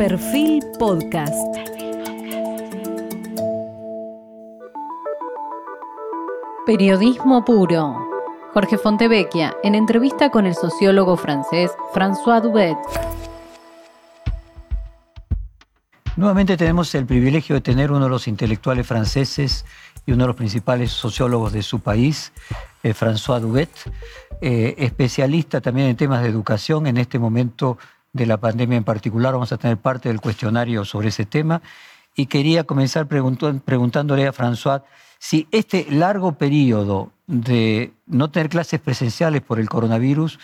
Perfil Podcast. Periodismo puro. Jorge Fontevecchia, en entrevista con el sociólogo francés François Dubet. Nuevamente tenemos el privilegio de tener uno de los intelectuales franceses y uno de los principales sociólogos de su país, eh, François Dubet, eh, especialista también en temas de educación. En este momento de la pandemia en particular vamos a tener parte del cuestionario sobre ese tema. Y quería comenzar preguntándole a François si este largo periodo de no tener clases presenciales por el coronavirus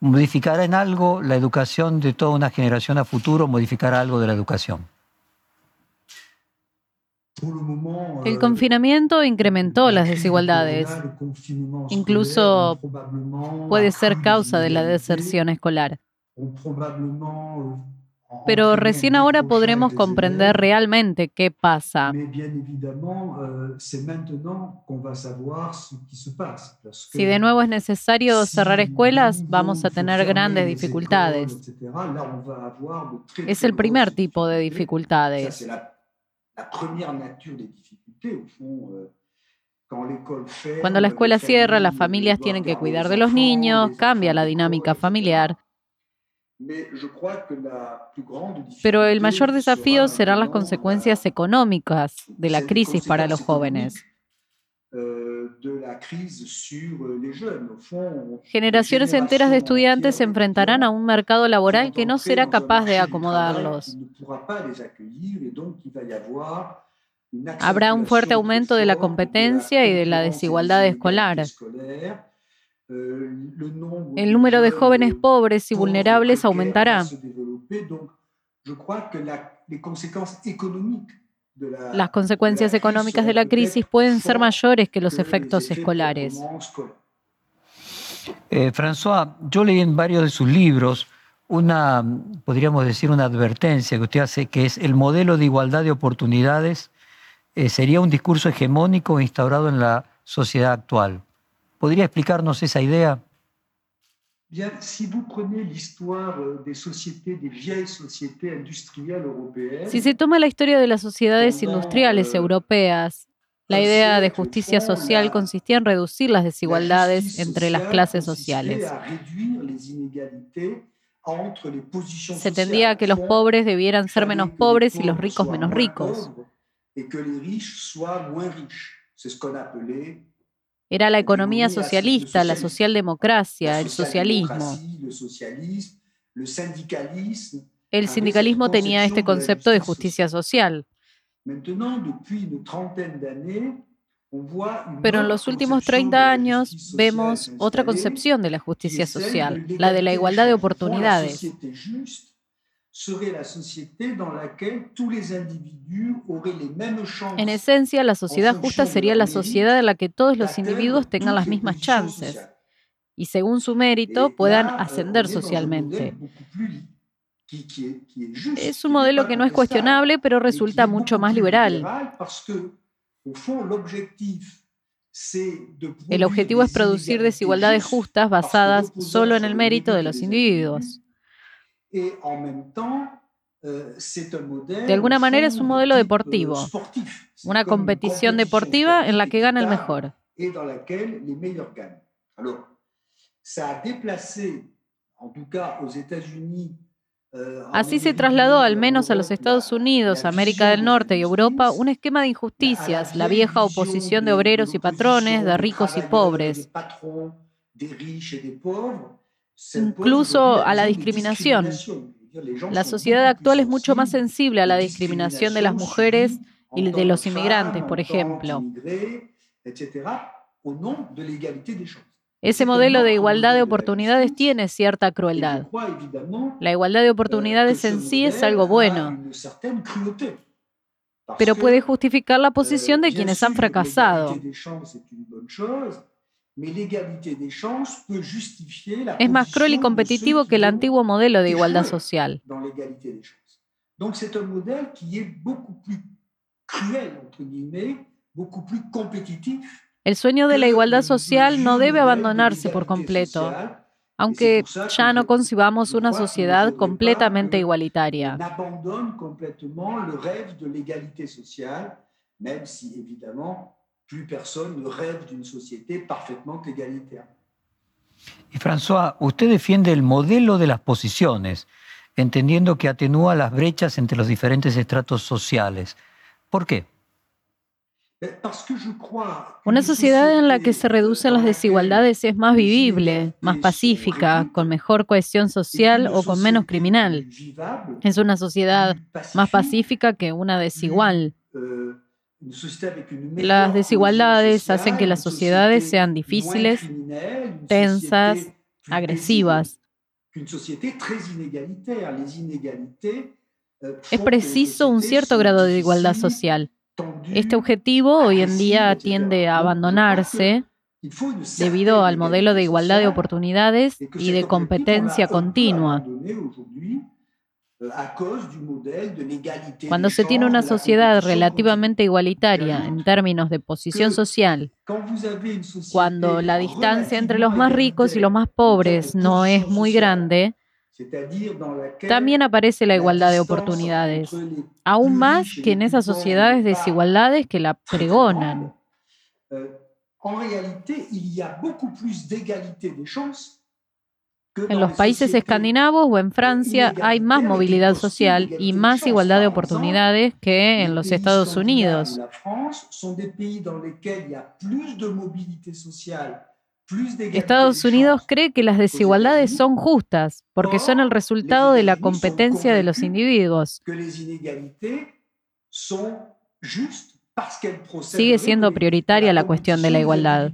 modificará en algo la educación de toda una generación a futuro, modificará algo de la educación. El confinamiento incrementó las desigualdades. Incluso puede ser causa de la deserción escolar. Pero recién ahora podremos comprender realmente qué pasa. Si de nuevo es necesario cerrar escuelas, vamos a tener grandes dificultades. Es el primer tipo de dificultades. Cuando la escuela cierra, las familias tienen que cuidar de los niños, cambia la dinámica familiar. Pero el mayor desafío serán las consecuencias económicas de la crisis para los jóvenes. Generaciones enteras de estudiantes se enfrentarán a un mercado laboral que no será capaz de acomodarlos. Habrá un fuerte aumento de la competencia y de la desigualdad escolar. El número de jóvenes pobres y vulnerables aumentará. Las consecuencias económicas de la crisis pueden ser mayores que los efectos escolares. Eh, François, yo leí en varios de sus libros una, podríamos decir, una advertencia que usted hace, que es el modelo de igualdad de oportunidades eh, sería un discurso hegemónico instaurado en la sociedad actual. ¿Podría explicarnos esa idea? Si se toma la historia de las sociedades industriales europeas, la idea de justicia social consistía en reducir las desigualdades entre las clases sociales. Se tendía a que los pobres debieran ser menos pobres y los ricos menos ricos. Era la economía socialista, la socialdemocracia, el socialismo. El sindicalismo tenía este concepto de justicia social. Pero en los últimos 30 años vemos otra concepción de la justicia social, la de la igualdad de oportunidades. En esencia, la sociedad justa sería la sociedad en la que todos los individuos tengan las mismas chances y según su mérito puedan ascender socialmente. Es un modelo que no es cuestionable, pero resulta mucho más liberal. El objetivo es producir desigualdades justas basadas solo en el mérito de los individuos. Euh, de alguna manera es un modelo deportivo, una competición deportiva en la que gana el mejor. Euh, Así se trasladó al menos a los Estados Unidos, América del Norte y Europa un esquema de injusticias, la vieja oposición de obreros y patrones, de ricos y pobres incluso a la discriminación. La sociedad actual es mucho más sensible a la discriminación de las mujeres y de los inmigrantes, por ejemplo. Ese modelo de igualdad de oportunidades tiene cierta crueldad. La igualdad de oportunidades en sí es algo bueno, pero puede justificar la posición de quienes han fracasado. Es más cruel y competitivo que el antiguo modelo de igualdad social. El sueño de la igualdad social no debe abandonarse por completo. aunque ya no concibamos una sociedad completamente igualitaria. Y François, usted defiende el modelo de las posiciones, entendiendo que atenúa las brechas entre los diferentes estratos sociales. ¿Por qué? Una sociedad en la que se reducen las desigualdades es más vivible, más pacífica, con mejor cohesión social o con menos criminal. Es una sociedad más pacífica que una desigual. Las desigualdades hacen que las sociedades sean difíciles, tensas, agresivas. Euh, es preciso un cierto grado de igualdad social. Este objetivo hoy en día tiende a abandonarse debido al modelo de igualdad de oportunidades y de competencia continua. Cuando se tiene una sociedad relativamente igualitaria en términos de posición social, cuando la distancia entre los más ricos y los más pobres no es muy grande, también aparece la igualdad de oportunidades, aún más que en esas sociedades desigualdades que la pregonan. En los países escandinavos o en Francia hay más movilidad social y más igualdad de oportunidades que en los Estados Unidos. Estados Unidos cree que las desigualdades son justas porque son el resultado de la competencia de los individuos. Sigue siendo prioritaria la cuestión de la igualdad.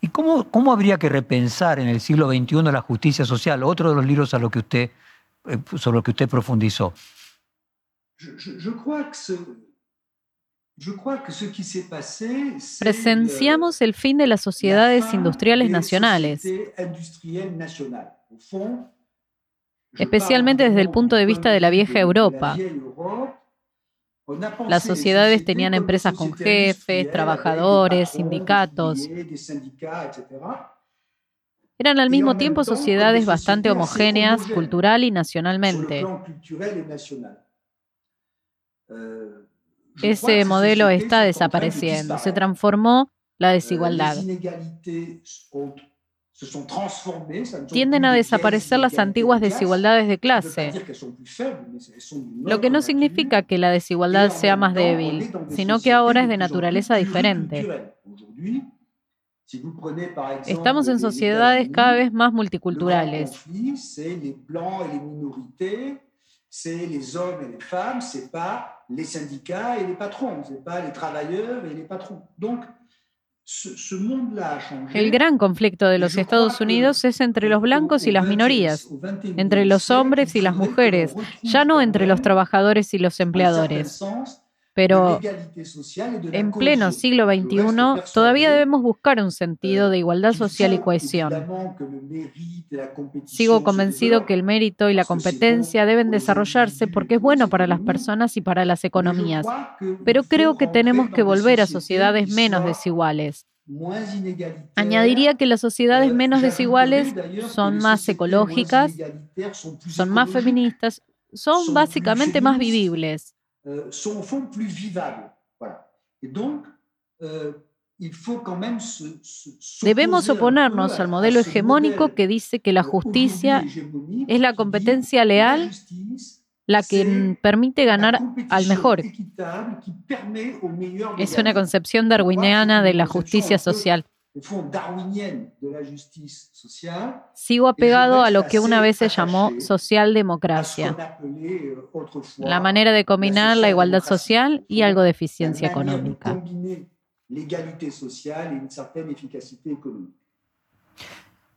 ¿Y cómo, cómo habría que repensar en el siglo XXI la justicia social? Otro de los libros a lo que usted, eh, sobre lo que usted profundizó. Presenciamos el fin de las sociedades industriales nacionales, especialmente desde el punto de vista de la vieja Europa. Las sociedades tenían empresas con jefes, trabajadores, sindicatos. Eran al mismo tiempo sociedades bastante homogéneas cultural y nacionalmente. Ese modelo está desapareciendo. Se transformó la desigualdad. Tienden a desaparecer las antiguas desigualdades de clase, lo que no significa que la desigualdad sea más débil, sino que ahora es de naturaleza diferente. Estamos en sociedades cada vez más multiculturales El gran conflicto de los Estados Unidos es entre los blancos y las minorías, entre los hombres y las mujeres, ya no entre los trabajadores y los empleadores. Pero en pleno siglo XXI todavía debemos buscar un sentido de igualdad social y cohesión. Sigo convencido que el mérito y la competencia deben desarrollarse porque es bueno para las personas y para las economías. Pero creo que tenemos que volver a sociedades menos desiguales. Añadiría que las sociedades menos desiguales son más ecológicas, son más feministas, son básicamente más vivibles. Euh, sont au fond plus vivables. Voilà. Et donc, euh, Debemos oponernos al modelo hegemónico que dice que la justicia es la competencia leal la que permite ganar al mejor. Es una concepción darwiniana de la justicia social. Sigo apegado a lo que una vez se llamó socialdemocracia, la manera de combinar la igualdad social y algo de eficiencia económica.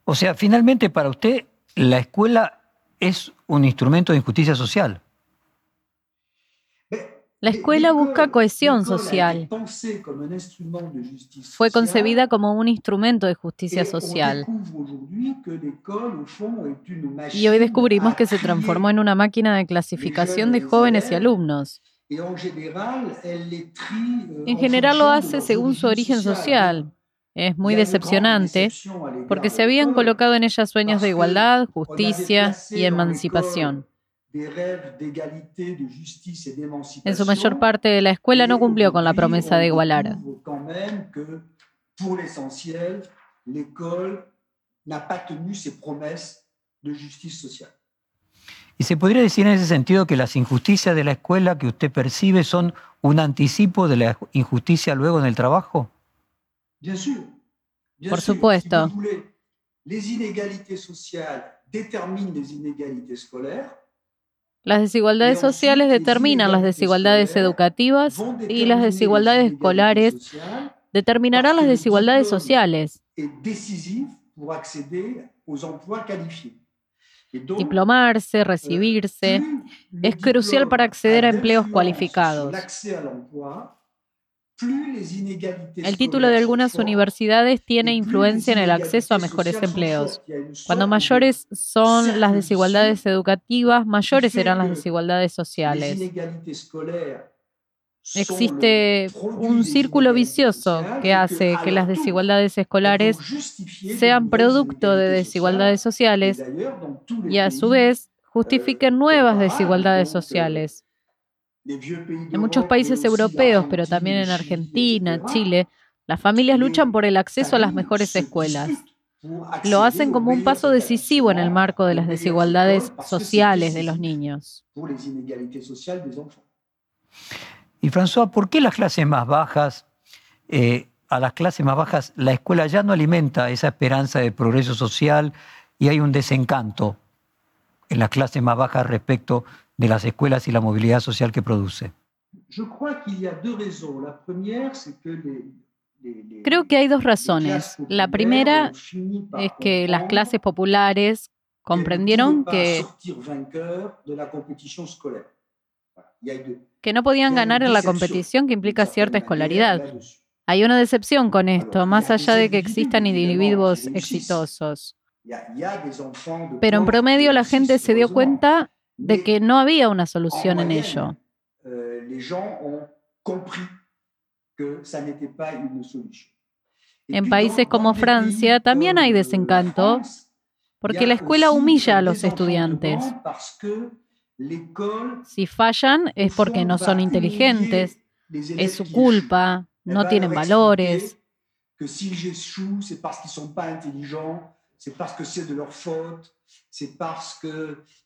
O sea, finalmente para usted la escuela es un instrumento de justicia social. La escuela busca cohesión social. Fue concebida como un instrumento de justicia social. Y hoy descubrimos que se transformó en una máquina de clasificación de jóvenes y alumnos. En general lo hace según su origen social. Es muy decepcionante porque se habían colocado en ella sueños de igualdad, justicia y emancipación. En su mayor parte, la escuela no cumplió con la promesa de igualar. ¿Y se podría decir en ese sentido que las injusticias de la escuela que usted percibe son un anticipo de la injusticia luego en el trabajo? Por supuesto. Las desigualdades sociales determinan las desigualdades educativas y las desigualdades escolares determinarán las desigualdades sociales. Diplomarse, recibirse, es crucial para acceder a empleos cualificados. El título de algunas universidades tiene influencia en el acceso a mejores empleos. Cuando mayores son las desigualdades educativas, mayores serán las desigualdades sociales. Existe un círculo vicioso que hace que las desigualdades escolares sean producto de desigualdades sociales y a su vez justifiquen nuevas desigualdades sociales. En muchos países europeos, pero también en Argentina, Chile, las familias luchan por el acceso a las mejores escuelas. Lo hacen como un paso decisivo en el marco de las desigualdades sociales de los niños. Y François, ¿por qué las clases más bajas, eh, a las clases más bajas, la escuela ya no alimenta esa esperanza de progreso social y hay un desencanto en las clases más bajas respecto de las escuelas y la movilidad social que produce? Creo que hay dos razones. La primera es que las clases populares comprendieron que, que no podían ganar en la competición que implica cierta escolaridad. Hay una decepción con esto, más allá de que existan individuos exitosos. Pero en promedio la gente se dio cuenta de que no había una solución en ello. En países como Francia también hay desencanto porque la escuela humilla a los estudiantes. Si fallan es porque no son inteligentes, es su culpa, no tienen valores.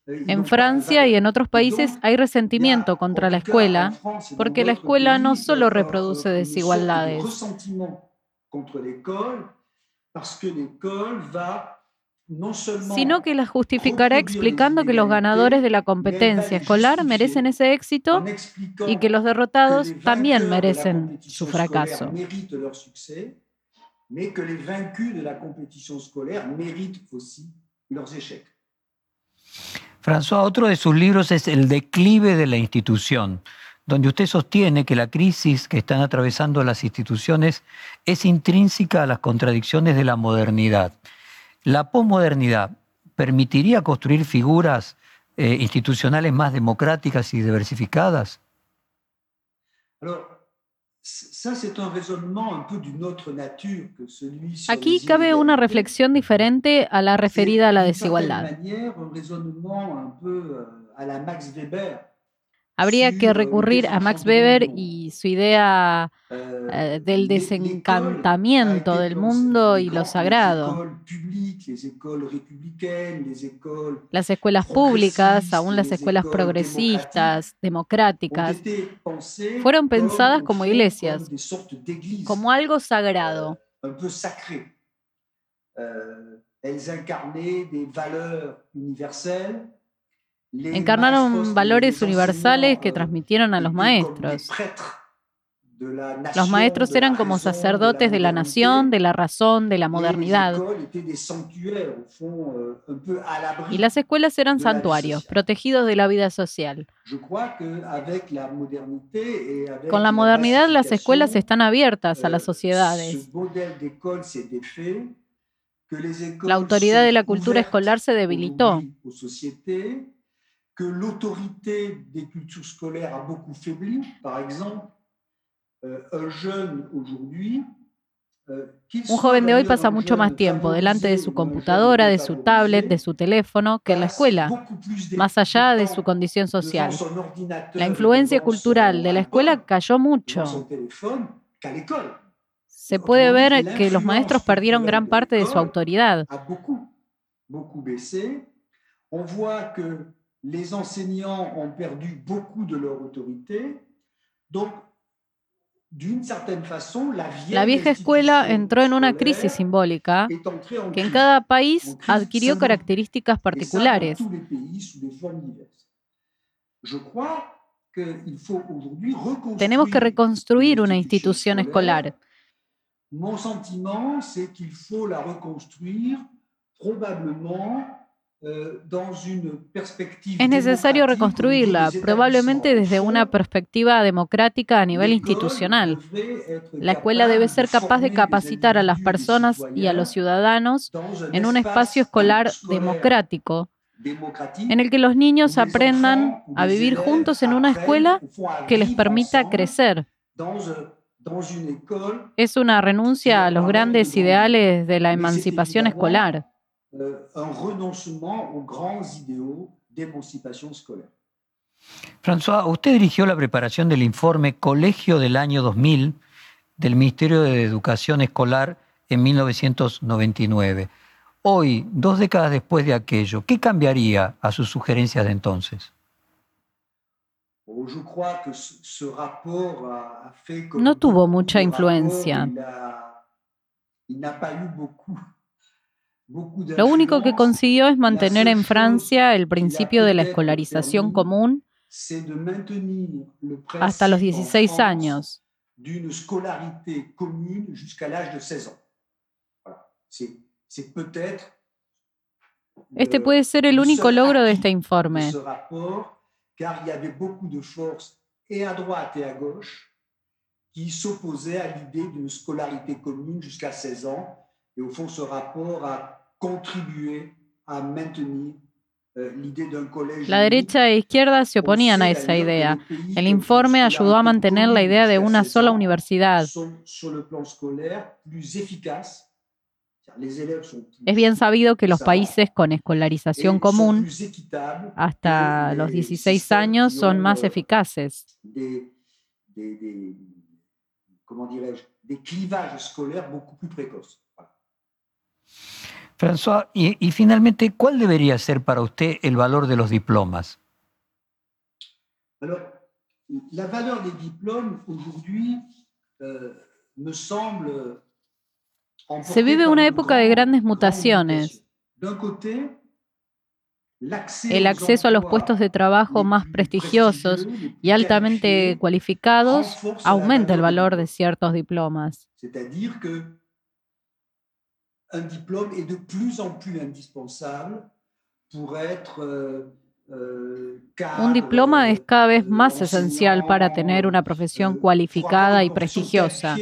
En Francia y en otros países hay resentimiento contra la escuela porque la escuela no solo reproduce desigualdades, sino que la justificará explicando que los ganadores de la competencia escolar merecen ese éxito y que los derrotados también merecen su fracaso. François, otro de sus libros es El declive de la institución, donde usted sostiene que la crisis que están atravesando las instituciones es intrínseca a las contradicciones de la modernidad. ¿La posmodernidad permitiría construir figuras eh, institucionales más democráticas y diversificadas? Aquí cabe una reflexión diferente a la referida a la desigualdad. Habría que recurrir a Max Weber y su idea eh, del desencantamiento del mundo y lo sagrado. Las escuelas públicas, aún las escuelas progresistas, democráticas, fueron pensadas como iglesias, como algo sagrado. Encarnaron valores universales que transmitieron a los maestros. Los maestros eran como sacerdotes de la nación, de la razón, de la modernidad. Y las escuelas eran santuarios, protegidos de la vida social. Con la modernidad las escuelas están abiertas a las sociedades. La autoridad de la cultura escolar se debilitó que l'autorité des cultures scolaires a beaucoup faibli. Par exemple, euh, un jeune aujourd'hui euh, un joven de hoy pasa mucho más tiempo delante de su computadora, de su tablet, de su teléfono que en la escuela, más allá de su condición social. La influencia cultural de la escuela cayó mucho. Se puede ver que los maestros perdieron gran parte de su autoridad. Les enseignants ont perdu beaucoup de leur autorité. Donc, la vieja escuela entró en una crisis simbólica que en cada país adquirió características particulares. Tenemos que reconstruir una institución escolar. Mon sentiment, c'est qu'il faut la reconstruire probablement es necesario reconstruirla, probablemente desde una perspectiva democrática a nivel institucional. La escuela debe ser capaz de capacitar a las personas y a los ciudadanos en un espacio escolar democrático, en el que los niños aprendan a vivir juntos en una escuela que les permita crecer. Es una renuncia a los grandes ideales de la emancipación escolar. Euh, un renoncement aux grands idéaux d'émancipation scolaire. François, usted dirigió la preparación del informe Colegio del año 2000 del Ministerio de Educación Escolar en 1999. Hoy, dos décadas después de aquello, ¿qué cambiaría a sus sugerencias de entonces? Oh, no tuvo mucha influencia. Lo único que consiguió es mantener en Francia el principio de la escolarización común hasta los 16 años. Este puede ser el único logro de este informe. qui s'opposaient à l'idée d'une scolarité commune jusqu'à 16 ans Et au fond, ce rapport a contribué à maintenir euh, La derecha e izquierda se oponían a esa idea. El informe ayudó a mantener la idea de una sola universidad. Es bien sabido que los países con escolarización común hasta los 16 años son más euh, eficaces. François, y, finalmente, ¿cuál debería ser para usted el valor de los diplomas? la valeur des diplômes aujourd'hui euh, me semble Se vive una época de grandes mutaciones. El acceso a los puestos de trabajo más prestigiosos y altamente cualificados aumenta el valor de ciertos diplomas un diplôme est de plus en plus indispensable pour être euh, euh, Un diploma es cada vez más esencial para tener una profesión cualificada y prestigiosa.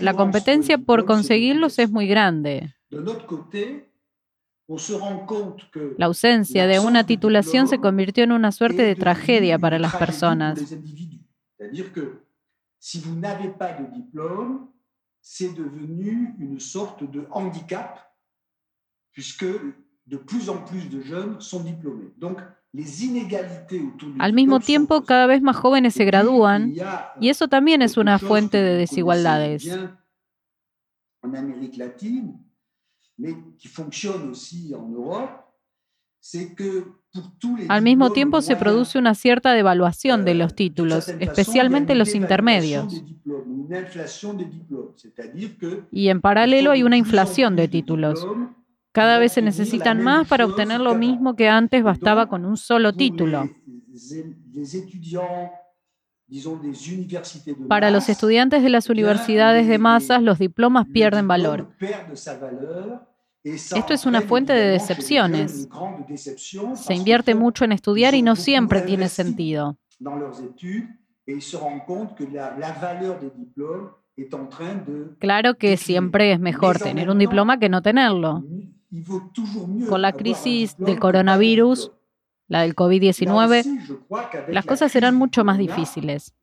La competencia por conseguirlos es muy grande. La ausencia de una titulación se convirtió en una suerte de tragedia para las personas. Si vous n'avez pas de diplôme, c'est devenu une sorte de handicap, puisque de plus en plus de jeunes sont diplômés. Donc, les inégalités autour du Al mismo tiempo, cada vez más jóvenes se gradúan, y eso también es una fuente de desigualdades. En Amérique latine, mais qui fonctionne aussi en Europe, c'est que al mismo tiempo se produce una cierta devaluación de los títulos, especialmente los intermedios. Y en paralelo hay una inflación de títulos. Cada vez se necesitan más para obtener lo mismo que antes bastaba con un solo título. Para los estudiantes de las universidades de masas, los diplomas pierden valor. Esto es una fuente de decepciones. Se invierte mucho en estudiar y no siempre tiene sentido. Claro que siempre es mejor tener un diploma que no tenerlo. Con la crisis del coronavirus, la del COVID-19, las cosas serán mucho más difíciles.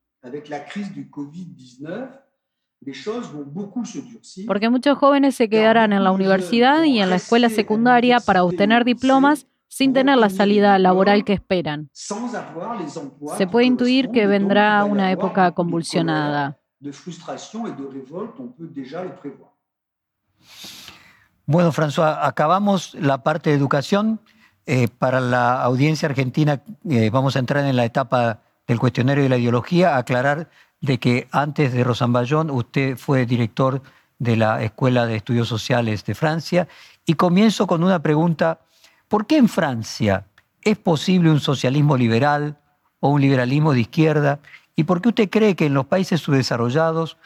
Porque muchos jóvenes se quedarán en la universidad y en la escuela secundaria para obtener diplomas sin tener la salida laboral que esperan. Se puede intuir que vendrá una época convulsionada. Bueno, François, acabamos la parte de educación. Eh, para la audiencia argentina eh, vamos a entrar en la etapa del cuestionario de la ideología, aclarar de que antes de Rosamballón usted fue director de la Escuela de Estudios Sociales de Francia. Y comienzo con una pregunta, ¿por qué en Francia es posible un socialismo liberal o un liberalismo de izquierda? ¿Y por qué usted cree que en los países subdesarrollados,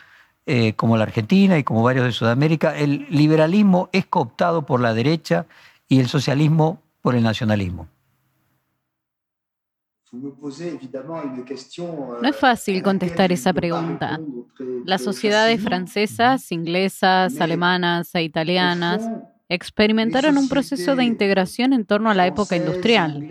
eh, como la Argentina y como varios de Sudamérica, el liberalismo es cooptado por la derecha y el socialismo por el nacionalismo? No es fácil contestar esa pregunta. Las sociedades francesas, inglesas, alemanas e italianas experimentaron un proceso de integración en torno a la época industrial.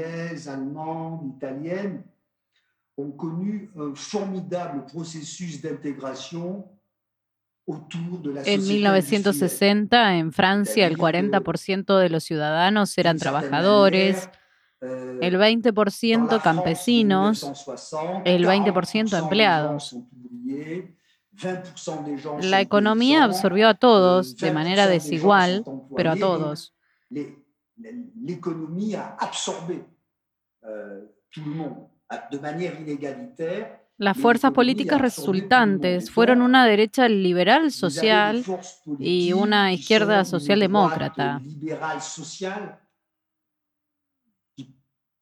En 1960, en Francia, el 40% de los ciudadanos eran trabajadores, el 20% campesinos, el 20% empleados. La economía absorbió a todos de manera desigual, pero a todos. Las fuerzas políticas resultantes fueron una derecha liberal social y una izquierda socialdemócrata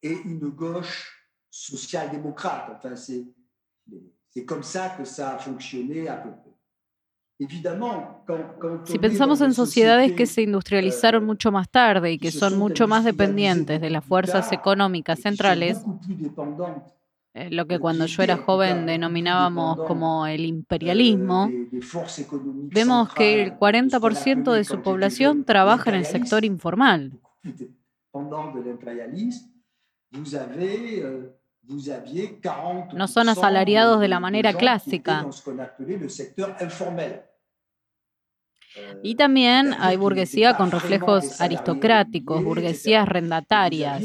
et une gauche social-démocrate. Enfin, c'est comme ça que ça a fonctionné à peu près. Si pensamos en sociedades que se industrializaron mucho más tarde y que son mucho más dependientes de las fuerzas económicas centrales, eh, lo que cuando yo era joven denominábamos como el imperialismo, vemos que el 40% de su población trabaja en el sector informal. Euh, no son asalariados de la manera clásica. Euh, y también hay burguesía con reflejos aristocráticos, burguesías rendatarias.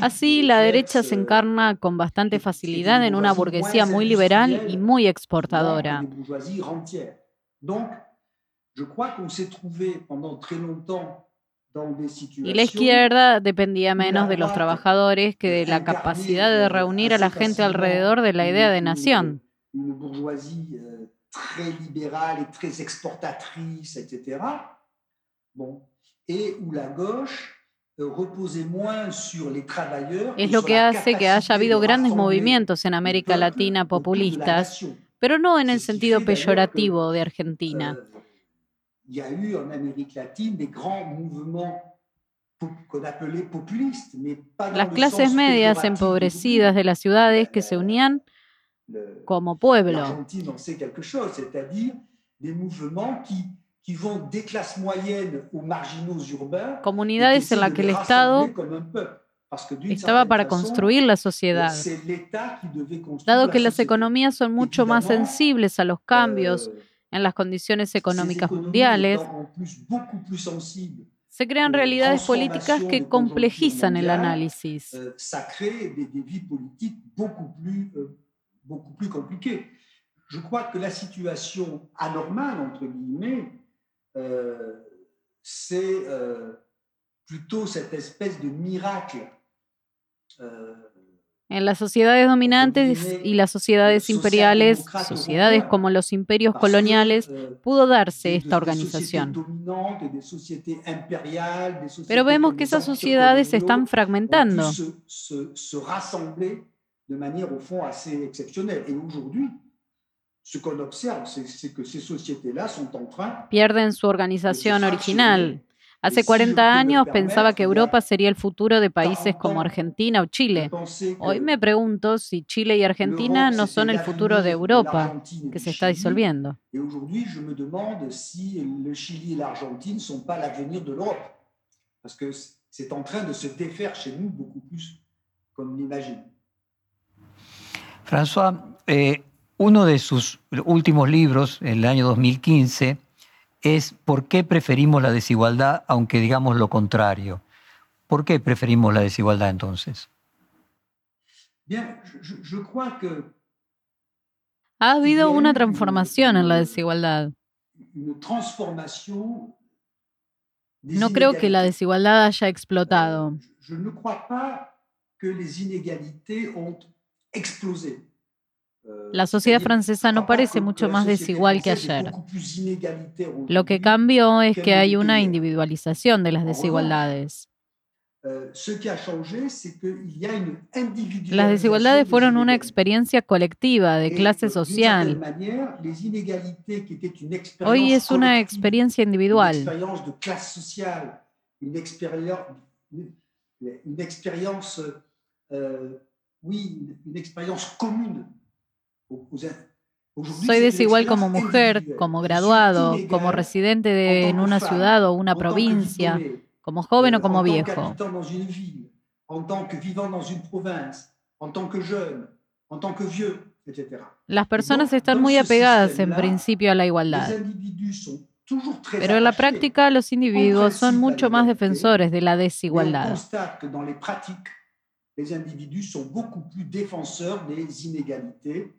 Así, la derecha se encarna con bastante facilidad en una burguesía muy liberal y muy exportadora. Y la izquierda dependía menos de los trabajadores que de la capacidad de reunir a la gente alrededor de la idea de nación. Es lo que hace que haya habido grandes movimientos en América Latina populistas, pero no en el sentido peyorativo de Argentina. Il y a eu en Amérique latine des grands mouvements Las clases medias empobrecidas de las ciudades que se unían como pueblo. Comunidades en las que el Estado estaba para construir la sociedad. Dado que las economías son mucho más sensibles a los cambios euh, en las condiciones económicas mundiales, se crean realidades políticas que complejizan el análisis. Beaucoup plus compliquée. Je crois que la situation anormale, entre guillemets, euh, c'est euh, plutôt cette espèce de miracle euh, en las sociedades dominantes y las sociedades imperiales, sociedades como los imperios coloniales, pudo darse esta organización. Pero vemos que esas sociedades se están fragmentando. Pierden su organización original. Hace 40 años pensaba que Europa sería el futuro de países como Argentina o Chile. Hoy me pregunto si Chile y Argentina no son el futuro de Europa, que se está disolviendo. c'est en train de se défaire chez nous beaucoup plus qu'on l'imagine. François, eh, uno de sus últimos libros, en el año 2015, es ¿Por qué preferimos la desigualdad aunque digamos lo contrario? ¿Por qué preferimos la desigualdad entonces? Bien, je crois que ha habido una transformación en la desigualdad. No creo que la desigualdad haya explotado. La sociedad francesa no parece mucho más desigual que ayer. Lo que cambió es que hay una individualización de las desigualdades. Las desigualdades fueron una experiencia colectiva de clase social. Hoy es una experiencia individual. Soy desigual como mujer, como graduado, como residente en una ciudad o una provincia como joven o como viejo. Las personas están muy apegadas en principio a la igualdad. Pero en la práctica los individuos son mucho más defensores de la desigualdad. Les individus sont beaucoup plus défenseurs des inégalités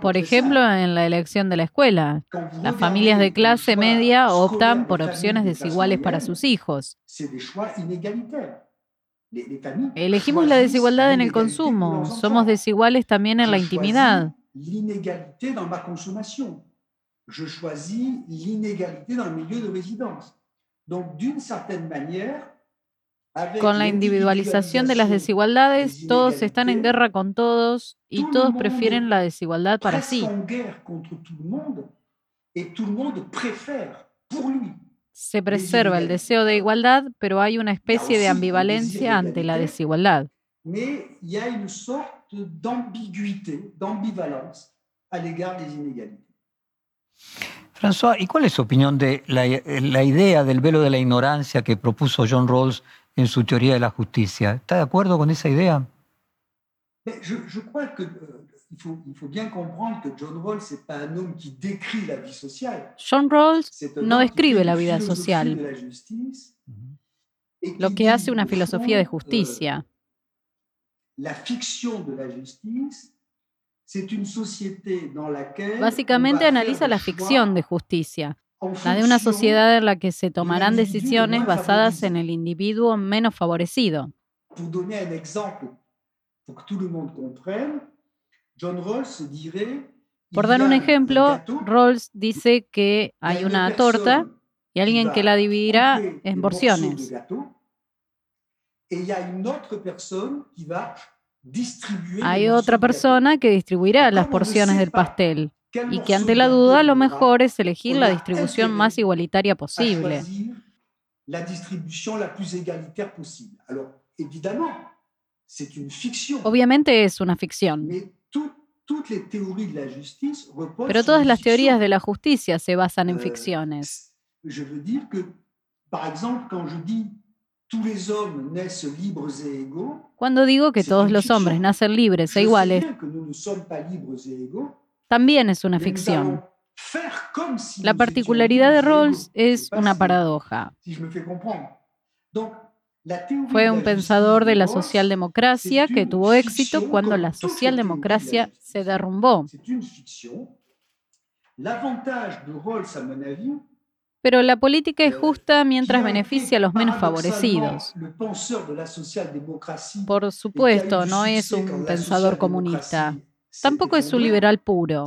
por ejemplo, en la elección de la escuela, las familias de clase media optan por opciones desiguales para sus hijos. Elegimos la desigualdad en el consumo, somos desiguales también en la intimidad. Je choisis l'inégalité dans le milieu de résidence. Donc, d'une certaine manière, con la individualización de las desigualdades, todos están en guerra con todos y todos prefieren la desigualdad para sí. Se preserva el deseo de igualdad, pero hay una especie de ambivalencia ante la desigualdad. François, ¿y cuál es su opinión de la, la idea del velo de la ignorancia que propuso John Rawls en su teoría de la justicia. ¿Está de acuerdo con esa idea? Je, je crois que euh, il faut, il faut bien comprendre que John Rawls c'est pas un homme qui décrit la vie sociale. John Rawls no describe la vida social. Lo que hace una filosofía de justicia. La ficción de la justicia c'est une société dans laquelle Básicamente analiza la ficción de justicia, la de una sociedad en la que se tomarán decisiones basadas en el individuo menos favorecido. Por dar un ejemplo, Rawls dice que hay una torta y alguien que la dividirá en porciones. Hay otra persona que distribuirá las porciones del pastel y que ante la duda lo mejor es elegir la distribución más igualitaria posible. La distribución la plus égalitaire posible. Obviamente es una ficción. Pero todas las teorías de la justicia se basan en euh, ficciones. Cuando digo que todos los hombres nacen libres e iguales, también es una ficción. La particularidad de Rawls es una paradoja. Fue un pensador de la socialdemocracia que tuvo éxito cuando la socialdemocracia se derrumbó. Pero la política es justa mientras beneficia a los menos favorecidos. Por supuesto, no es un pensador comunista. Tampoco es un liberal puro.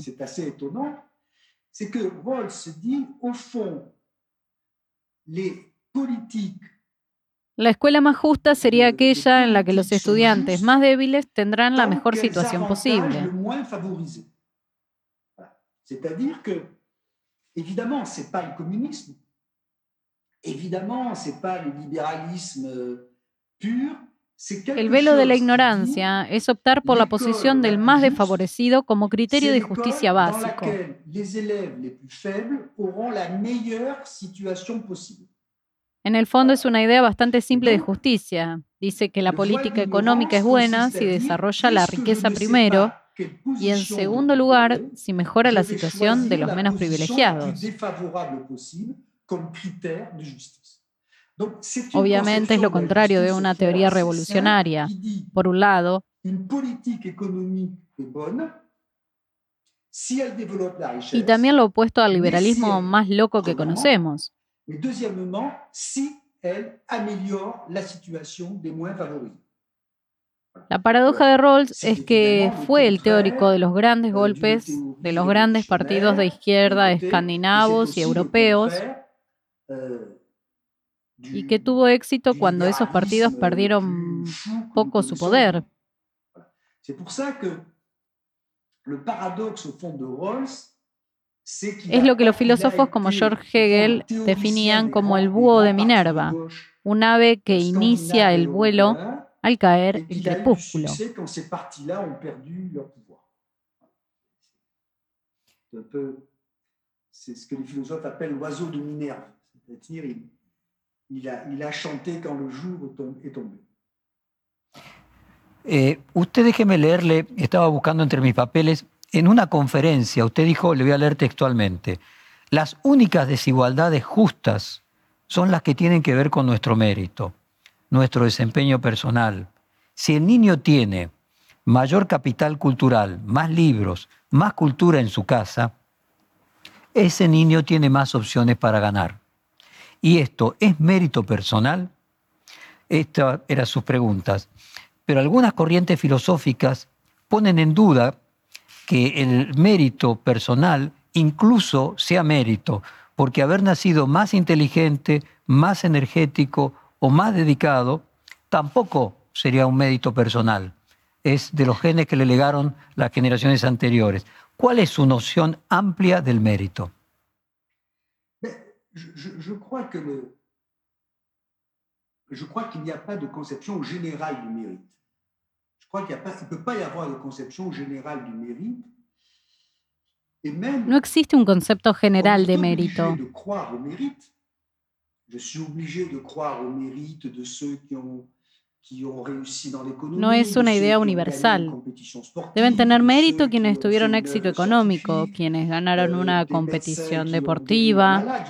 La escuela más justa sería aquella en la que los estudiantes más débiles tendrán la mejor situación posible. El velo de la ignorancia es optar por la posición del más desfavorecido como criterio de justicia básico. En el fondo es una idea bastante simple de justicia. Dice que la política económica es buena si desarrolla la riqueza primero y en segundo lugar si mejora la situación de los menos privilegiados. Obviamente es lo contrario de una teoría revolucionaria. Por un lado, y también lo opuesto al liberalismo más loco que conocemos. La paradoja de Rawls es que fue el teórico de los grandes golpes de los grandes partidos de izquierda escandinavos y europeos y que tuvo éxito cuando esos partidos perdieron poco su poder. Es lo que los filósofos como George Hegel definían como el búho de Minerva, un ave que inicia el vuelo al caer el crepúsculo. C'est ce que les philosophes appellent l'oiseau de Minerve, c'est-à-dire il a, il a chanté quand le jour est tombé. Eh, usted déjeme leerle, estaba buscando entre mis papeles, en una conferencia, usted dijo, le voy a leer textualmente, las únicas desigualdades justas son las que tienen que ver con nuestro mérito, nuestro desempeño personal. Si el niño tiene mayor capital cultural, más libros, más cultura en su casa, ese niño tiene más opciones para ganar. ¿Y esto es mérito personal? Estas eran sus preguntas. Pero algunas corrientes filosóficas ponen en duda que el mérito personal incluso sea mérito, porque haber nacido más inteligente, más energético o más dedicado tampoco sería un mérito personal. Es de los genes que le legaron las generaciones anteriores. ¿Cuál es su noción amplia del mérito? Je, crois que le, je crois qu'il n'y a pas de conception générale du mérite. Je crois qu'il ne peut pas y avoir de conception générale du mérite. Et même, no existe un concepto general de mérito. De croire au mérite. Je suis obligé de croire au mérite de ceux qui ont No es una idea universal. Deben tener mérito quienes tuvieron éxito económico, quienes ganaron una competición deportiva,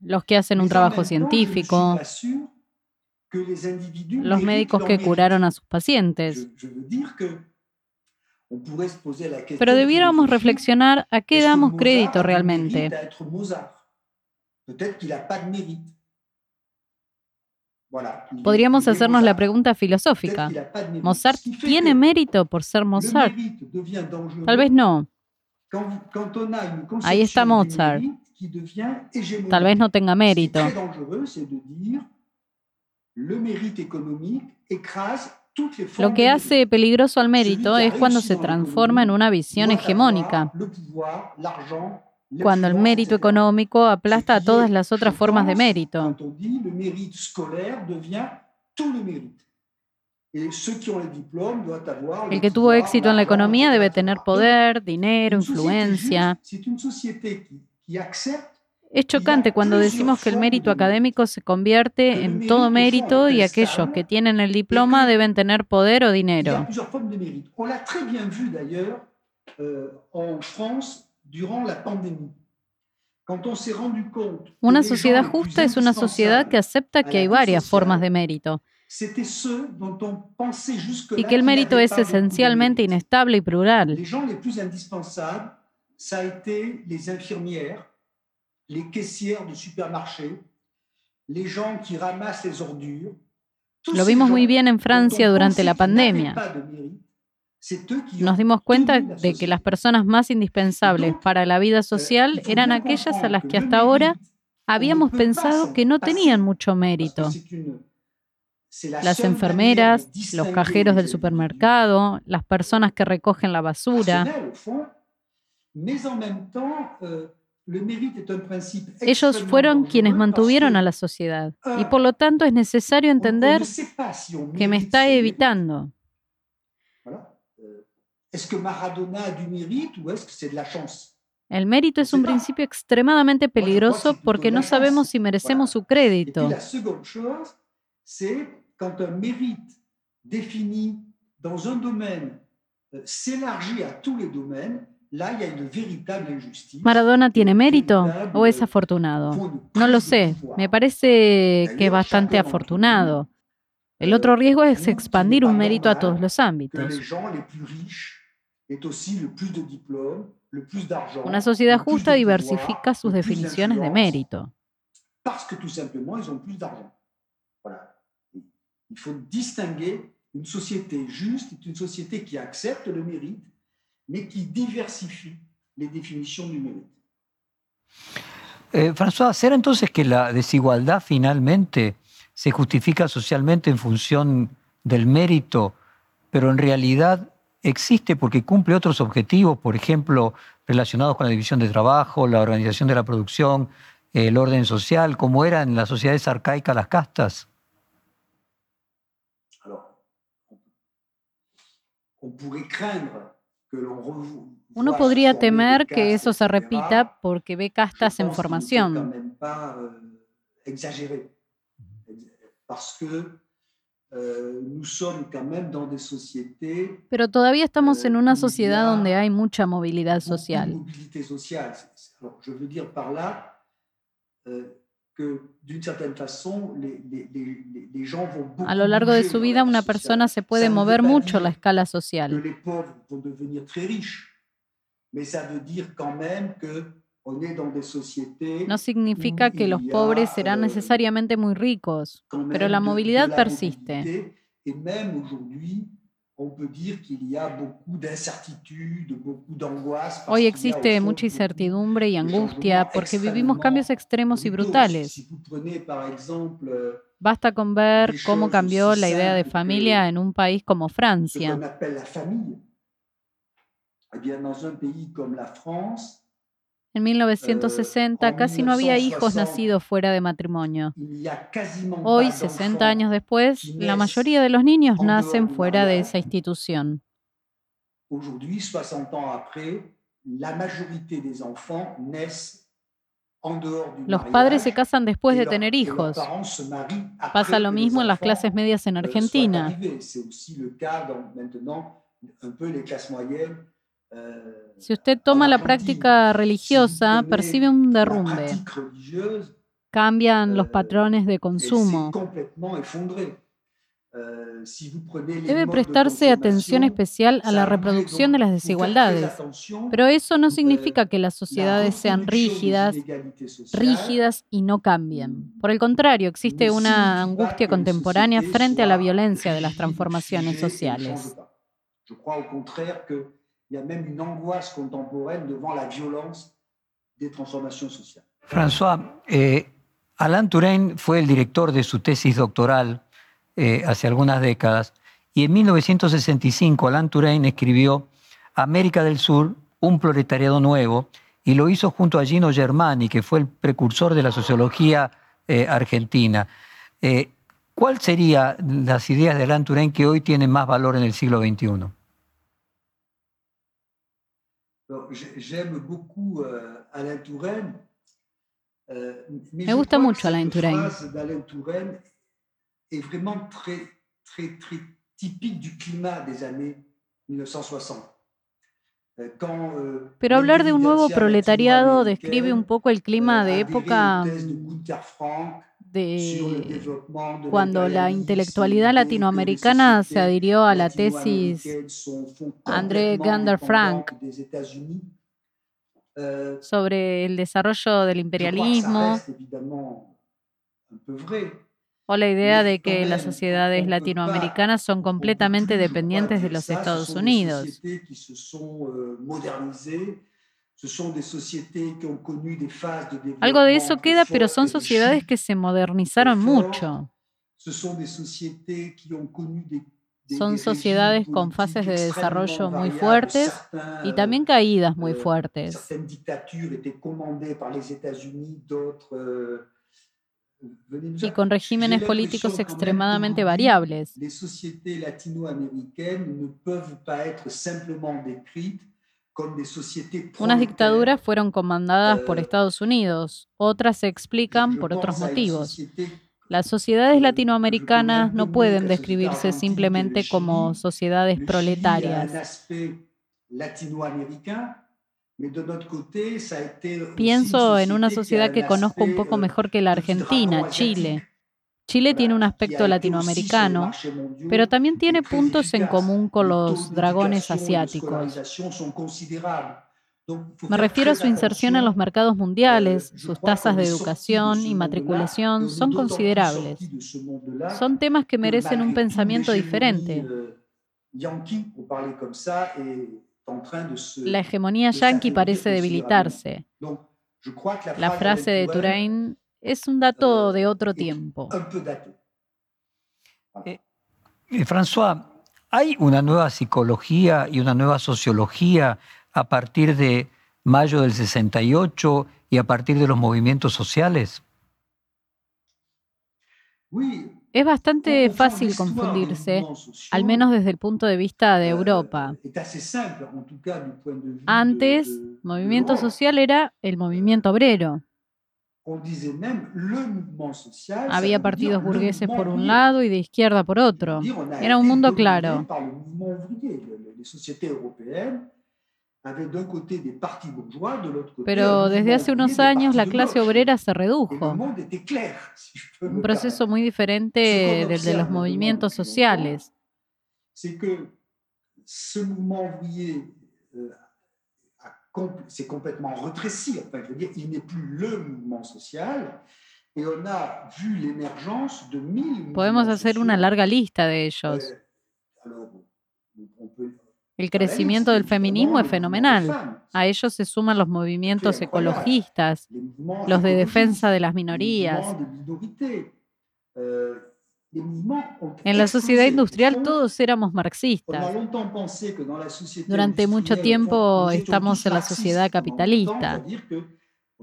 los que hacen un trabajo científico, los médicos que curaron a sus pacientes. Pero debiéramos reflexionar a qué damos crédito realmente. Podríamos hacernos la pregunta filosófica. ¿Mozart tiene mérito por ser Mozart? Tal vez no. Ahí está Mozart. Tal vez no tenga mérito. Lo que hace peligroso al mérito es cuando se transforma en una visión hegemónica cuando el mérito económico aplasta a todas las otras formas de mérito. El que tuvo éxito en la economía debe tener poder, dinero, influencia. Es chocante cuando decimos que el mérito académico se convierte en todo mérito y aquellos que tienen el diploma deben tener poder o dinero. Una sociedad justa es una sociedad que acepta que hay varias formas de mérito. y que el mérito es esencialmente inestable y plural. Lo vimos muy bien en Francia durante la pandemia nos dimos cuenta de que las personas más indispensables para la vida social eran aquellas a las que hasta ahora habíamos pensado que no tenían mucho mérito. Las enfermeras, los cajeros del supermercado, las personas que recogen la basura. Ellos fueron quienes mantuvieron a la sociedad y por lo tanto es necesario entender que me está evitando. El mérito es un principio extremadamente peligroso porque no sabemos si merecemos su crédito. ¿Maradona tiene mérito o es afortunado? No lo sé, me parece que es bastante afortunado. El otro riesgo es expandir un mérito a todos los ámbitos. Una sociedad justa diversifica sus definiciones de mérito. Il faut distinguer une société juste est une société qui accepte le mérite, mais qui diversifie les définitions du mérite. Eh, François, ¿será entonces que la desigualdad finalmente se justifica socialmente en función del mérito, pero en realidad existe porque cumple otros objetivos, por ejemplo, relacionados con la división de trabajo, la organización de la producción, el orden social, como eran en las sociedades arcaicas las castas? Uno podría temer que eso se repita porque ve castas en formación. Pero todavía estamos en una sociedad donde hay mucha movilidad social. A lo largo de su vida una persona se puede mover mucho la escala social. No significa que los pobres serán euh, necesariamente muy ricos, pero la movilidad persiste. Hoy existe mucha incertidumbre y angustia porque vivimos cambios extremos y brutales. Basta con ver cómo cambió la idea de familia en un país como Francia. En 1960 euh, casi no había hijos nacidos fuera de matrimonio. Hoy, 60 años después, la mayoría de los niños nacen fuera de esa institución. Los padres se casan después de tener hijos. Pasa lo mismo en las clases medias en euh, Argentina. Si usted toma la práctica religiosa, percibe un derrumbe. Cambian los patrones de consumo. Debe prestarse atención especial a la reproducción de las desigualdades, pero eso no significa que las sociedades sean rígidas, rígidas y no cambien. Por el contrario, existe una angustia contemporánea frente a la violencia de las transformaciones sociales. Y a même une angoisse contemporaine devant la violence des transformations sociales. François, eh, Alain Touraine fue el director de su tesis doctoral eh, hace algunas décadas y en 1965 Alain Touraine escribió América del Sur, un proletariado nuevo, y lo hizo junto a Gino Germani, que fue el precursor de la sociología eh, argentina. Eh, ¿Cuáles serían las ideas de Alain Touraine que hoy tienen más valor en el siglo XXI? J'aime beaucoup euh, Alain Touraine. Euh, Me gusta mucho Alain Touraine. d'Alain Touraine est vraiment très, très, très typique du climat des années 1960. Euh, Pero hablar de un nuevo proletariado describe un poco el clima de época de cuando la intelectualidad latinoamericana se adhirió a la tesis André Gander Frank. euh, sobre el desarrollo del imperialismo. o la idea de que las sociedades latinoamericanas son completamente dependientes de los Estados Unidos. Algo de eso queda, pero son sociedades que se modernizaron mucho. Son sociedades con fases de desarrollo muy fuertes y también caídas muy euh, fuertes. Euh, y con regímenes políticos extremadamente variables. Les sociétés latino-américaines ne peuvent pas être simplement Unas dictaduras fueron comandadas por Eh, Estados Unidos, otras se explican por otros motivos. Las sociedades latinoamericanas no pueden describirse simplemente como sociedades proletarias. Pienso en una sociedad que conozco un poco mejor que la Argentina. Chile. Chile tiene un aspecto latinoamericano, pero también tiene puntos en común con los dragones asiáticos. Me refiero a su inserción en los mercados mundiales, je sus tasas de educación y matriculación son considerables. Son temas que merecen un pensamiento diferente. se. La hegemonía yanqui parece debilitarse. La, frase de Turain es un dato euh, de otro est tiempo. Datée. Eh, François, ¿hay una nueva psicología y una nueva sociología a partir de mayo del 68 y a partir de los movimientos sociales? Es bastante fácil confundirse, al menos desde el punto de vista de euh, Europa. Antes, movimiento social era el movimiento obrero. Había partidos burgueses por un lado y de izquierda por otro. Era un mundo claro. Pero desde hace unos años la clase obrera se redujo. Un proceso muy diferente del de los movimientos sociales. S'est complètement rétréci. Enfin, je veux dire, il n'est plus le mouvement social. Et on a vu l'émergence de mille Podemos hacer una sociaux. larga lista de ellos. Euh, El crecimiento del feminismo es fenomenal. A ellos se suman los movimientos ecologistas, los de defensa de las minorías. Euh, En la sociedad industrial todos éramos marxistas. Durante mucho tiempo estamos en la sociedad capitalista.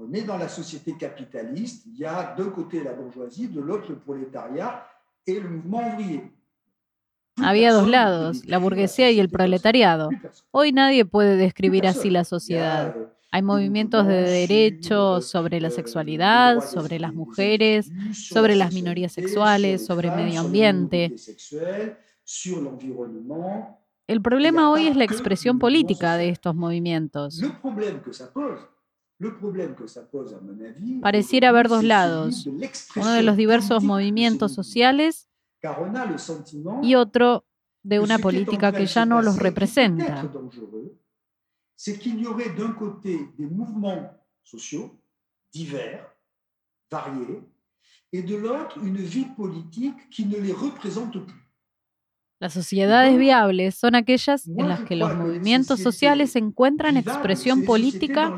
On est dans la société capitaliste, il y a d'un côté la bourgeoisie, de l'autre le prolétariat et le mouvement ouvrier. Había dos lados, la burguesía y el proletariado. Hoy nadie puede describir así la sociedad. Hay movimientos de derechos sobre la sexualidad, sobre las mujeres, sobre las minorías sexuales, sobre medio ambiente. El problema hoy es la expresión política de estos movimientos. Pareciera haber dos lados, uno de los diversos movimientos sociales y otro de una política que ya no los representa. C'est qu'il y aurait d'un côté des mouvements sociaux divers, variés, et de l'autre une vie politique qui ne les représente plus. Las sociedades viables son aquellas en las que los movimientos sociales encuentran expresión política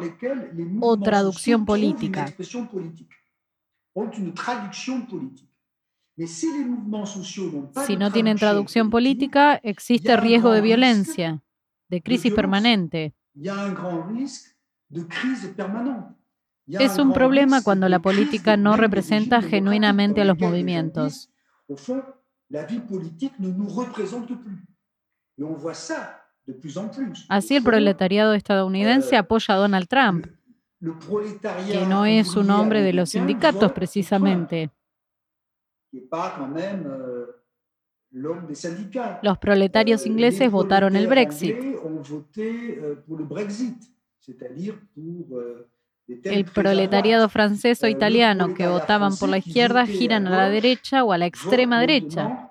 o traducción política. Si no tienen traducción política, existe riesgo de violencia, de crisis permanente. Es un problema cuando la política no representa genuinamente a los movimientos. Así el proletariado estadounidense apoya a Donald Trump, que no es un hombre de los sindicatos precisamente. Los proletarios ingleses votaron el Brexit. El proletariado francés o italiano que votaban por la izquierda giran a la derecha o a la extrema derecha.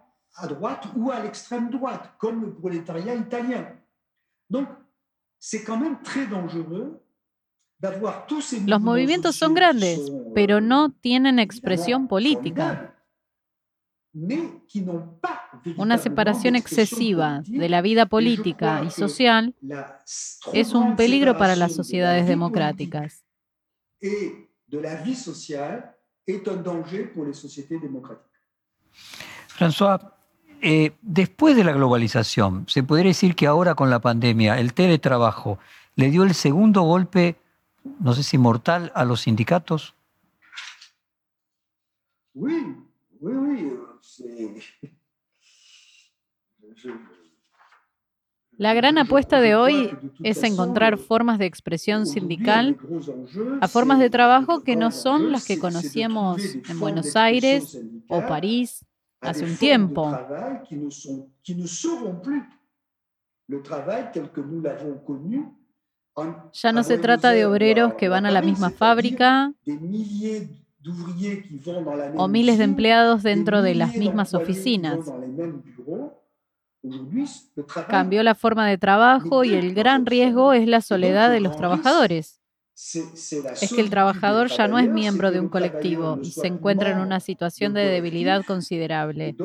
Los movimientos son grandes, pero no tienen expresión política. Una separación excesiva de la vida política y social es un peligro para las sociedades democráticas. François, eh, después de la globalización, se podría decir que ahora con la pandemia, el teletrabajo le dio el segundo golpe, no sé si mortal, a los sindicatos. Oui, oui, oui. La gran apuesta de hoy es encontrar formas de expresión sindical a formas de trabajo que no son las que conocíamos en Buenos Aires o París hace un tiempo. Ya no se trata de obreros que van a la misma fábrica o miles de empleados dentro de las mismas oficinas. Cambió la forma de trabajo y el gran riesgo es la soledad de los trabajadores. Es que el trabajador ya no es miembro de un colectivo y se encuentra en una situación de debilidad considerable.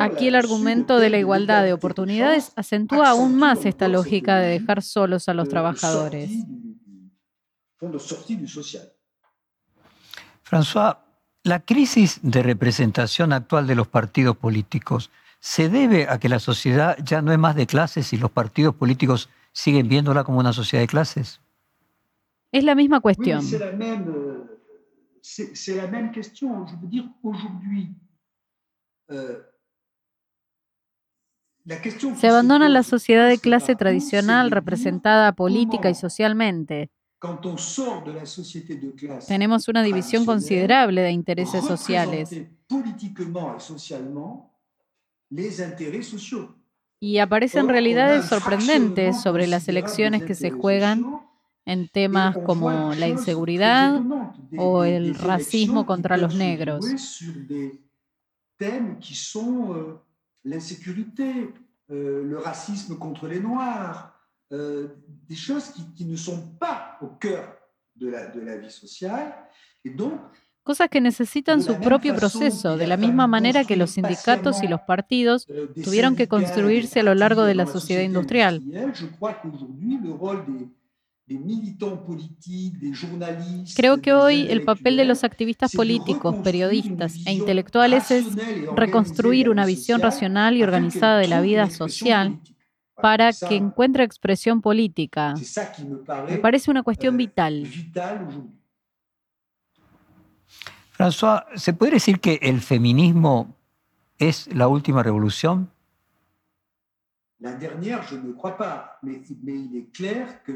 Aquí el argumento de la igualdad de oportunidades acentúa aún más esta lógica de dejar solos a los trabajadores. François, la crisis de representación actual de los partidos políticos se debe a que la sociedad ya no es más de clases y los partidos políticos siguen viéndola como una sociedad de clases. Es la misma cuestión. Se abandona la sociedad de clase tradicional representada política y socialmente. Tenemos una división considerable de intereses sociales. Y aparecen realidades sorprendentes sobre las elecciones que se juegan en temas como la inseguridad o el racismo contra los negros. Thèmes qui sont euh, l'insécurité, euh, le racisme contre les Noirs, euh, des choses qui, qui, ne sont pas au cœur de la, de la vie sociale. Et donc, cosas que necesitan su propio proceso, de la misma manera que los sindicatos y los partidos tuvieron que construirse a lo largo de la sociedad industrial. Creo que hoy el papel de los activistas políticos, periodistas e intelectuales es reconstruir una visión racional y organizada de la vida social para que encuentre expresión política. Me parece una cuestión euh, vital. François, ¿se puede decir que el feminismo es la última revolución?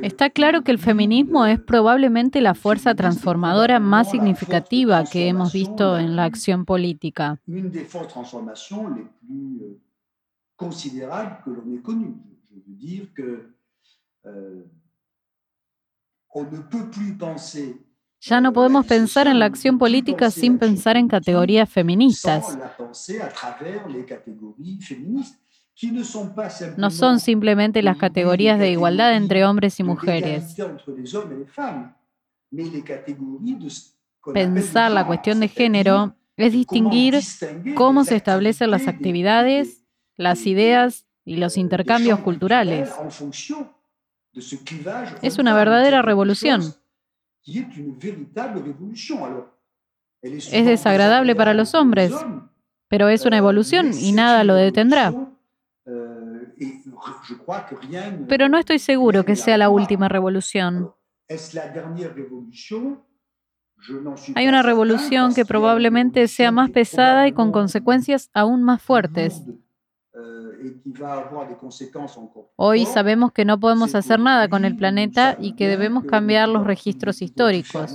Está claro que el feminismo es probablemente la fuerza transformadora más significativa que hemos visto en la acción política. Ya no podemos pensar en la acción política sin pensar en categorías feministas no son simplemente las categorías de igualdad entre hombres y mujeres. Pensar la cuestión de género es distinguir cómo se establecen las actividades, las ideas y los intercambios culturales. Es una verdadera revolución. Es desagradable para los hombres, pero es una evolución y nada lo detendrá. Pero no estoy seguro que sea la última revolución. Hay una revolución que probablemente sea más pesada y con consecuencias aún más fuertes. Hoy sabemos que no podemos hacer nada con el planeta y que debemos cambiar los registros históricos.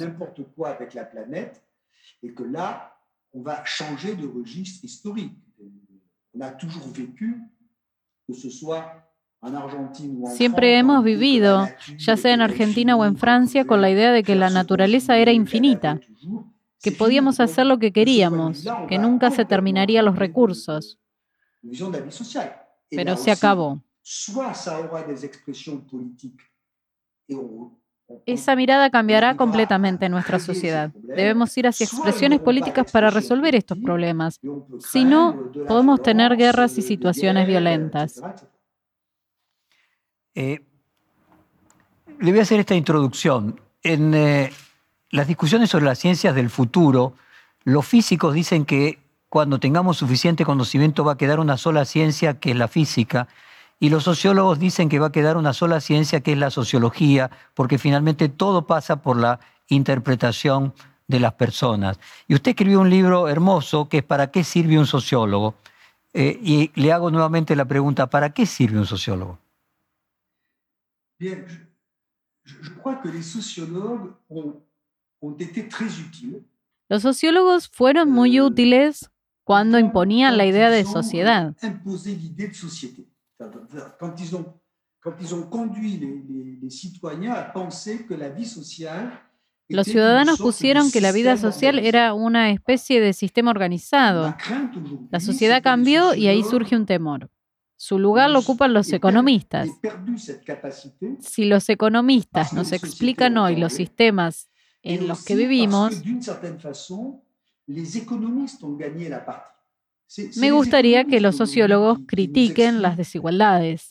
Siempre hemos vivido, ya sea en Argentina o en Francia, con la idea de que la naturaleza era infinita, que podíamos hacer lo que queríamos, que nunca se terminarían los recursos. Pero se acabó. Esa mirada cambiará completamente nuestra sociedad. Debemos ir hacia expresiones políticas para resolver estos problemas. Si no, podemos tener guerras y situaciones violentas. Eh, le voy a hacer esta introducción. En eh, las discusiones sobre las ciencias del futuro, Los físicos dicen que cuando tengamos suficiente conocimiento va a quedar una sola ciencia, que es la física, y los sociólogos dicen que va a quedar una sola ciencia, que es la sociología, porque finalmente todo pasa por la interpretación de las personas. Y usted escribió un libro hermoso que es ¿Para qué sirve un sociólogo? Eh, y le hago nuevamente la pregunta, ¿para qué sirve un sociólogo? Bien, je, crois que les sociologues ont, ont été très utiles. Los sociólogos fueron muy útiles cuando imponían la idea de sociedad. Quand ils ont, quand ils ont conduit les, les, les citoyens à penser que la vie sociale Los ciudadanos pusieron que la vida social era una especie de sistema organizado. La sociedad cambió y ahí surge un temor. Su lugar lo ocupan los economistas. Si los economistas nos explican hoy los sistemas en los que vivimos, me gustaría que los sociólogos critiquen las desigualdades.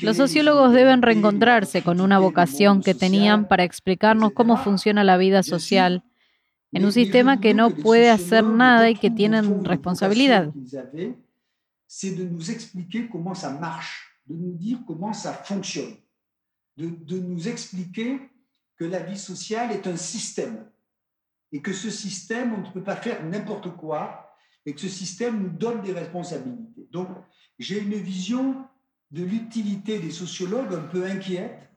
Los sociólogos deben reencontrarse con una vocación que tenían para explicarnos cómo funciona la vida social en un sistema que no puede hacer nada y que tienen responsabilidad. De de nous de expliquer que la vie sociale est un système et que ce système, on ne peut pas faire n'importe quoi et que ce système nous donne des responsabilités. Donc, j'ai une vision de l'utilité des sociologues un peu inquiète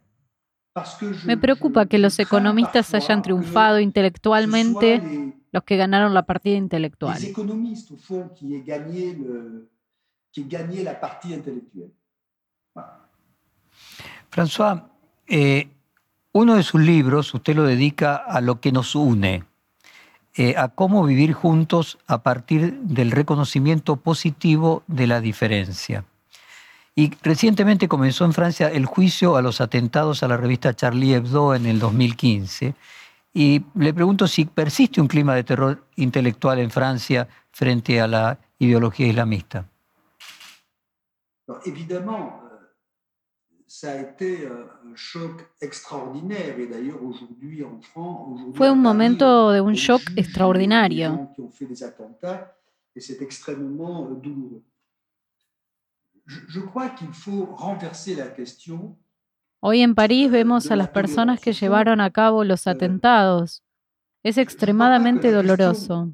Me preocupa que los economistas hayan triunfado intelectualmente, los que ganaron la partida intelectual. François, eh, uno de sus libros, usted lo dedica a lo que nos une, eh, a cómo vivir juntos a partir del reconocimiento positivo de la diferencia. Y recientemente comenzó en Francia el juicio a los atentados a la revista Charlie Hebdo en el 2015. Y le pregunto si persiste un clima de terror intelectual en Francia frente a la ideología islamista. Ça a été un choc extraordinaire et d'ailleurs aujourd'hui en France, Fue un momento de un shock extraordinario. Qui ont fait des attentats et c'est extrêmement douloureux. Hoy en París vemos a las personas que llevaron a cabo los atentados. Es extremadamente doloroso.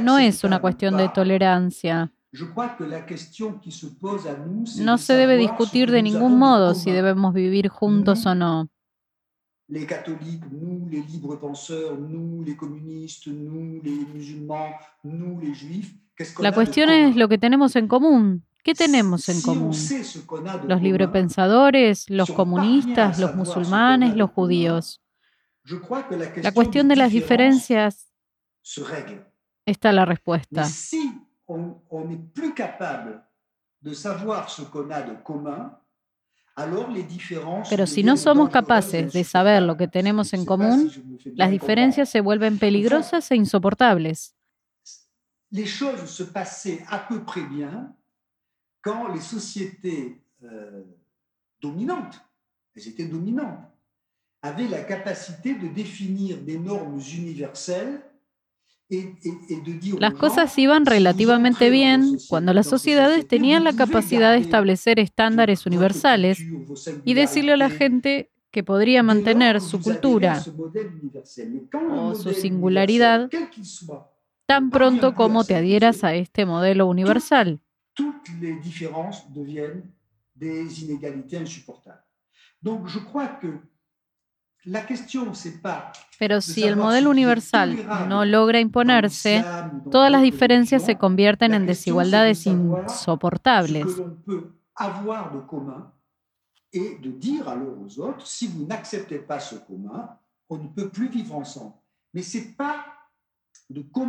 No es una cuestión de tolerancia. No se debe discutir de ningún modo si debemos vivir juntos o no. les catholiques, nous, les libres penseurs, nous, les communistes, nous, les musulmans, nous, les juifs, la cuestión es lo que tenemos en común. ¿Qué tenemos en común? Los librepensadores, los comunistas, los musulmanes, los judíos. La cuestión de las diferencias está la respuesta. Pero si no somos capaces de saber lo que tenemos en común, las diferencias se vuelven peligrosas e insoportables. les choses se passaient à peu près bien quand les sociétés euh, dominantes, elles étaient dominantes, avaient la capacité de définir des normes universelles Las cosas iban relativamente bien. cuando las sociedades tenían la capacidad de establecer estándares universales y decirle a la gente que podría mantener su cultura o su singularidad tan pronto como te adhieras a este modelo universal. Pero si el modelo universal no logra imponerse, todas las diferencias se convierten en desigualdades insoportables.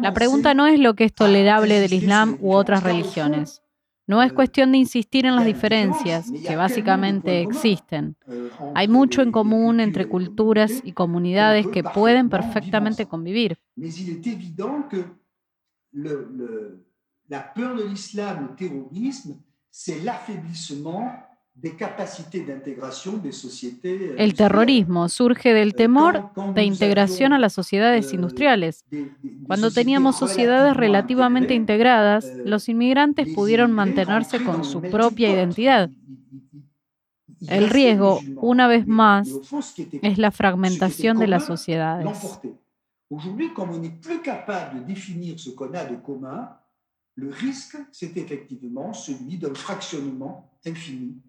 la pregunta no es lo que es tolerable del Islam u otras religiones. No es cuestión de insistir en las diferencias, que básicamente existen. Hay mucho en común entre culturas y comunidades que pueden perfectamente convivir. la peur de l'islam, le terrorisme, c'est l'affaiblissement sociétés. El terrorismo surge del temor de integración a las sociedades industriales. Cuando teníamos sociedades relativamente integradas, los inmigrantes pudieron mantenerse con su propia identidad. El riesgo, una vez más, es la fragmentación de las sociedades. Le risque, c'est effectivement celui d'un fractionnement infini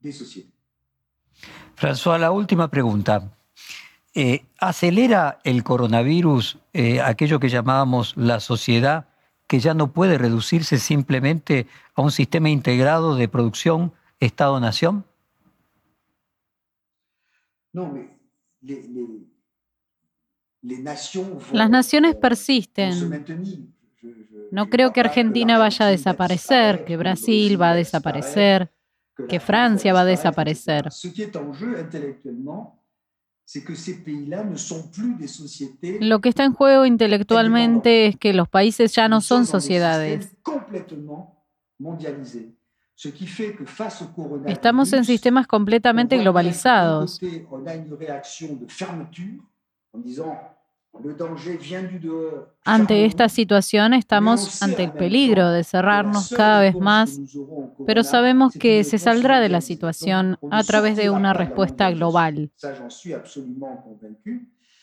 des sociétés. François, la última pregunta. Eh, ¿Acelera el coronavirus eh, aquello que llamábamos la sociedad, que ya no puede reducirse simplemente a un sistema integrado de producción Estado-nación? No, Las naciones persisten. No creo que Argentina vaya a desaparecer, que Brasil va a desaparecer. Que Francia va a desaparecer. Lo que está en juego intelectualmente es que los países ya no son sociedades. Estamos en sistemas completamente globalizados. Ante esta situación estamos ante el peligro de cerrarnos cada vez más, pero sabemos que se saldrá de la situación a través de una respuesta global.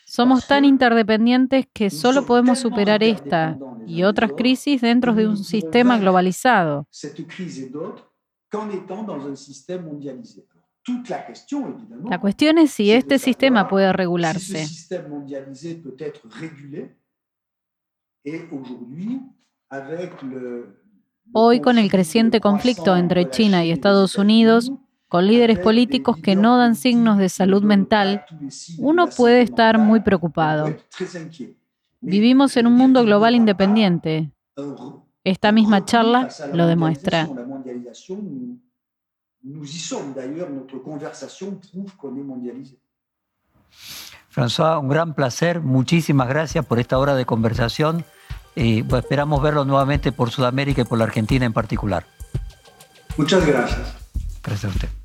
Somos tan interdependientes que solo podemos superar esta y otras crisis dentro de un sistema globalizado. La cuestión es si este sistema puede regularse. Hoy, con el creciente conflicto entre China y Estados Unidos, con líderes políticos que no dan signos de salud mental, uno puede estar muy preocupado. Vivimos en un mundo global independiente. Esta misma charla lo demuestra. Nous, y sommes d'ailleurs, notre conversation prouve qu'on est mondialisé. François, un gran placer. Muchísimas gracias por esta hora de conversación. Y bueno, esperamos verlo nuevamente por Sudamérica y por la Argentina en particular. Muchas gracias. Gracias a usted.